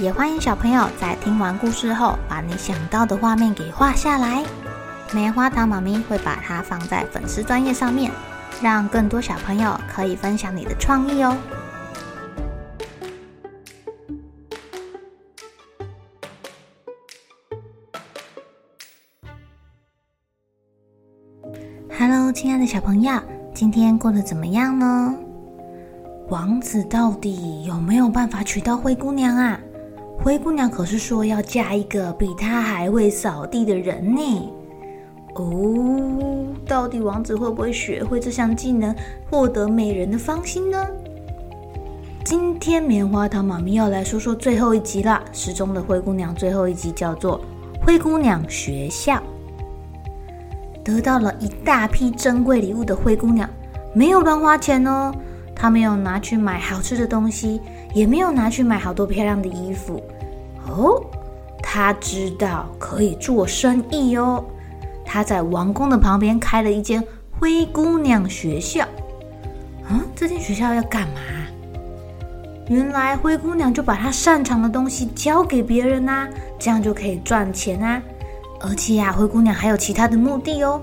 也欢迎小朋友在听完故事后，把你想到的画面给画下来。棉花糖妈咪会把它放在粉丝专页上面，让更多小朋友可以分享你的创意哦。Hello，亲爱的小朋友，今天过得怎么样呢？王子到底有没有办法娶到灰姑娘啊？灰姑娘可是说要嫁一个比她还会扫地的人呢。哦，到底王子会不会学会这项技能，获得美人的芳心呢？今天棉花糖妈咪要来说说最后一集啦，失踪的灰姑娘最后一集叫做《灰姑娘学校》。得到了一大批珍贵礼物的灰姑娘，没有乱花钱哦。她没有拿去买好吃的东西，也没有拿去买好多漂亮的衣服。哦，他知道可以做生意哦。他在王宫的旁边开了一间灰姑娘学校。嗯，这间学校要干嘛？原来灰姑娘就把她擅长的东西交给别人呐，这样就可以赚钱啊。而且呀，灰姑娘还有其他的目的哦。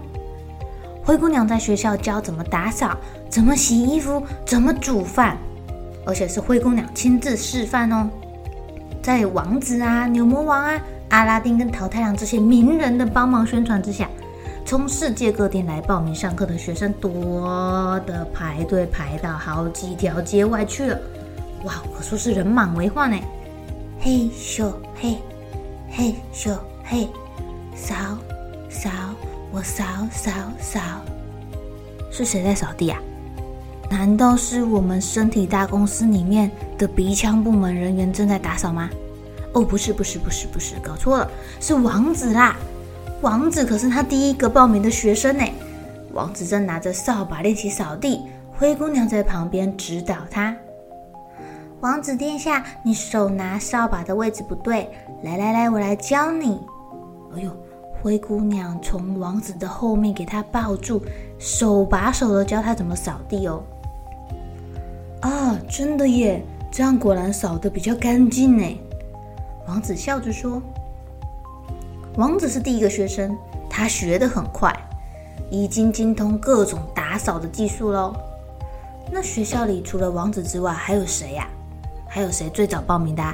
灰姑娘在学校教怎么打扫、怎么洗衣服、怎么煮饭，而且是灰姑娘亲自示范哦。在王子啊、牛魔王啊、阿拉丁跟桃太郎这些名人的帮忙宣传之下，从世界各地来报名上课的学生多的排队排到好几条街外去了。哇，可说是人满为患呢。嘿咻嘿，嘿咻嘿。扫扫，我扫扫扫，是谁在扫地啊？难道是我们身体大公司里面的鼻腔部门人员正在打扫吗？哦，不是，不是，不是，不是，搞错了，是王子啦！王子可是他第一个报名的学生呢。王子正拿着扫把练习扫地，灰姑娘在旁边指导他。王子殿下，你手拿扫把的位置不对，来来来，我来教你。哎呦！灰姑娘从王子的后面给他抱住，手把手的教他怎么扫地哦。啊，真的耶！这样果然扫得比较干净呢。王子笑着说：“王子是第一个学生，他学得很快，已经精通各种打扫的技术喽。那学校里除了王子之外，还有谁呀？还有谁最早报名的啊？”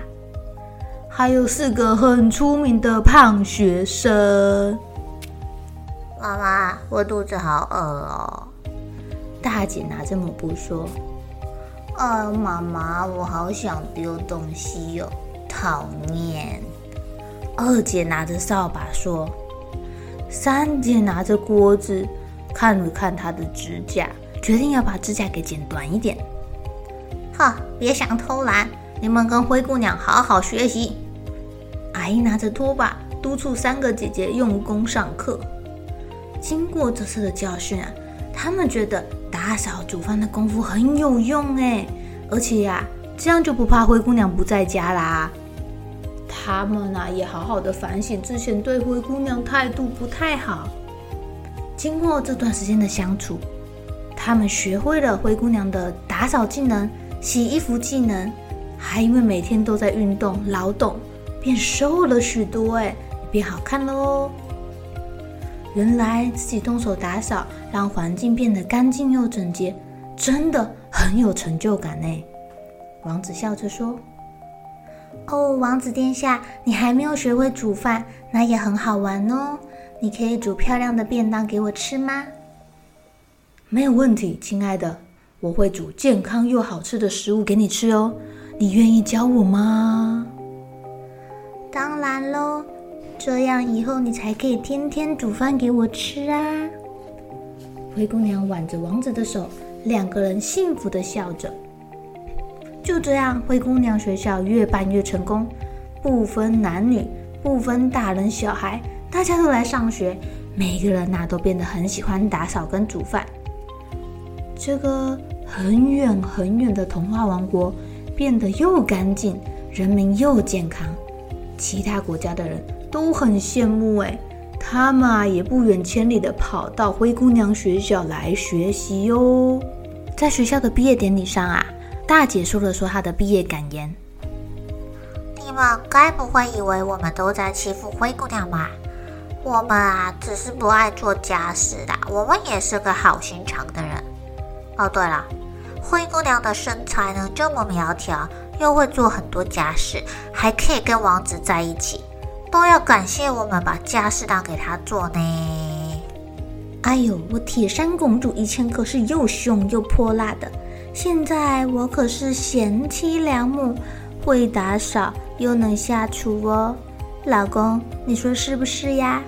还有四个很出名的胖学生。妈妈，我肚子好饿哦。大姐拿着抹布说：“啊，妈妈，我好想丢东西哟，讨厌。”二姐拿着扫把说：“三姐拿着锅子，看了看她的指甲，决定要把指甲给剪短一点。”哈，别想偷懒，你们跟灰姑娘好好学习。阿姨拿着拖把，督促三个姐姐用功上课。经过这次的教训啊，他们觉得打扫煮饭的功夫很有用哎，而且呀、这样就不怕灰姑娘不在家啦。他们呢、也好好的反省之前对灰姑娘态度不太好。经过这段时间的相处，他们学会了灰姑娘的打扫技能、洗衣服技能，还因为每天都在运动劳动。变瘦了许多，哎，变好看了哦。原来自己动手打扫，让环境变得干净又整洁，真的很有成就感呢。王子笑着说：“哦，王子殿下，你还没有学会煮饭，那也很好玩哦。你可以煮漂亮的便当给我吃吗？”没有问题，亲爱的，我会煮健康又好吃的食物给你吃哦。你愿意教我吗？当然喽，这样以后你才可以天天煮饭给我吃啊！灰姑娘挽着王子的手，两个人幸福地笑着。就这样，灰姑娘学校越办越成功，不分男女，不分大人小孩，大家都来上学。每个人呐都变得很喜欢打扫跟煮饭。这个很远很远的童话王国变得又干净，人民又健康，其他国家的人都很羡慕哎，他们啊也不远千里的跑到灰姑娘学校来学习哟。在学校的毕业典礼上啊，大姐说了说她的毕业感言：“你们该不会以为我们都在欺负灰姑娘吧？我们啊只是不爱做家事的，我们也是个好心肠的人。哦，对了，灰姑娘的身材呢这么苗条，又会做很多家事，还可以跟王子在一起，都要感谢我们把家事打给他做呢。”哎呦，我铁扇公主以前可是又凶又泼辣的，现在我可是贤妻良母，会打扫又能下厨哦。老公，你说是不是呀？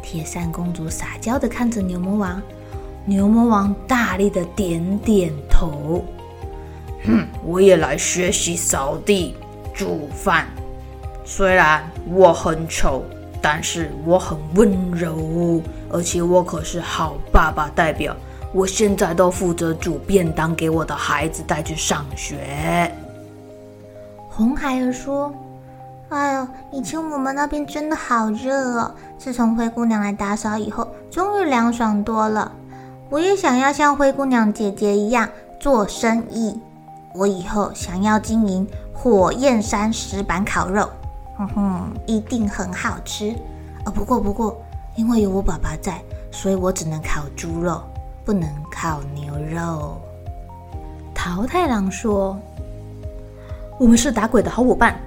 铁扇公主撒娇的看着牛魔王，牛魔王大力的点点头。哼，我也来学习扫地、煮饭，虽然我很丑。但是我很温柔，而且我可是好爸爸代表。我现在都负责煮便当给我的孩子带去上学。红孩儿说：“哎呦，以前我们那边真的好热哦，自从灰姑娘来打扫以后，终于凉爽多了。我也想要像灰姑娘姐姐一样做生意。我以后想要经营火焰山石板烤肉。”哼哼，一定很好吃哦。不过不过，因为有我爸爸在，所以我只能烤猪肉，不能烤牛肉。桃太郎说：“我们是打鬼的好伙伴，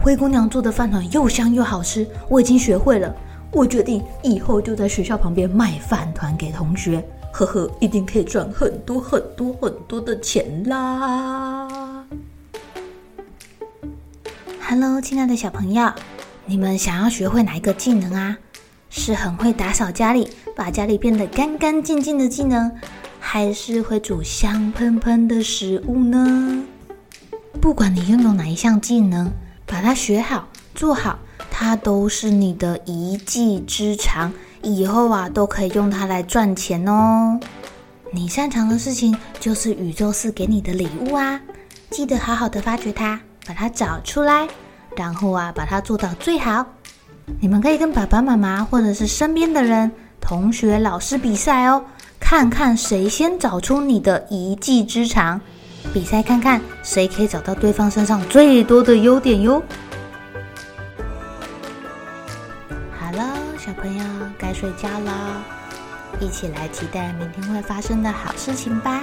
灰姑娘做的饭团又香又好吃，我已经学会了。我决定以后就在学校旁边卖饭团给同学，呵呵，一定可以赚很多很多很多的钱啦。” Hello，亲爱的小朋友，你们想要学会哪一个技能啊？是很会打扫家里，把家里变得干干净净的技能，还是会煮香喷喷的食物呢？不管你拥有哪一项技能，把它学好做好，它都是你的一技之长，以后啊都可以用它来赚钱哦。你擅长的事情就是宇宙赐给你的礼物啊，记得好好的发掘它。把它找出来，然后啊，把它做到最好。你们可以跟爸爸妈妈或者是身边的人、同学、老师比赛哦，看看谁先找出你的一技之长。比赛看看谁可以找到对方身上最多的优点哟。好了，小朋友该睡觉了，一起来期待明天会发生的好事情吧。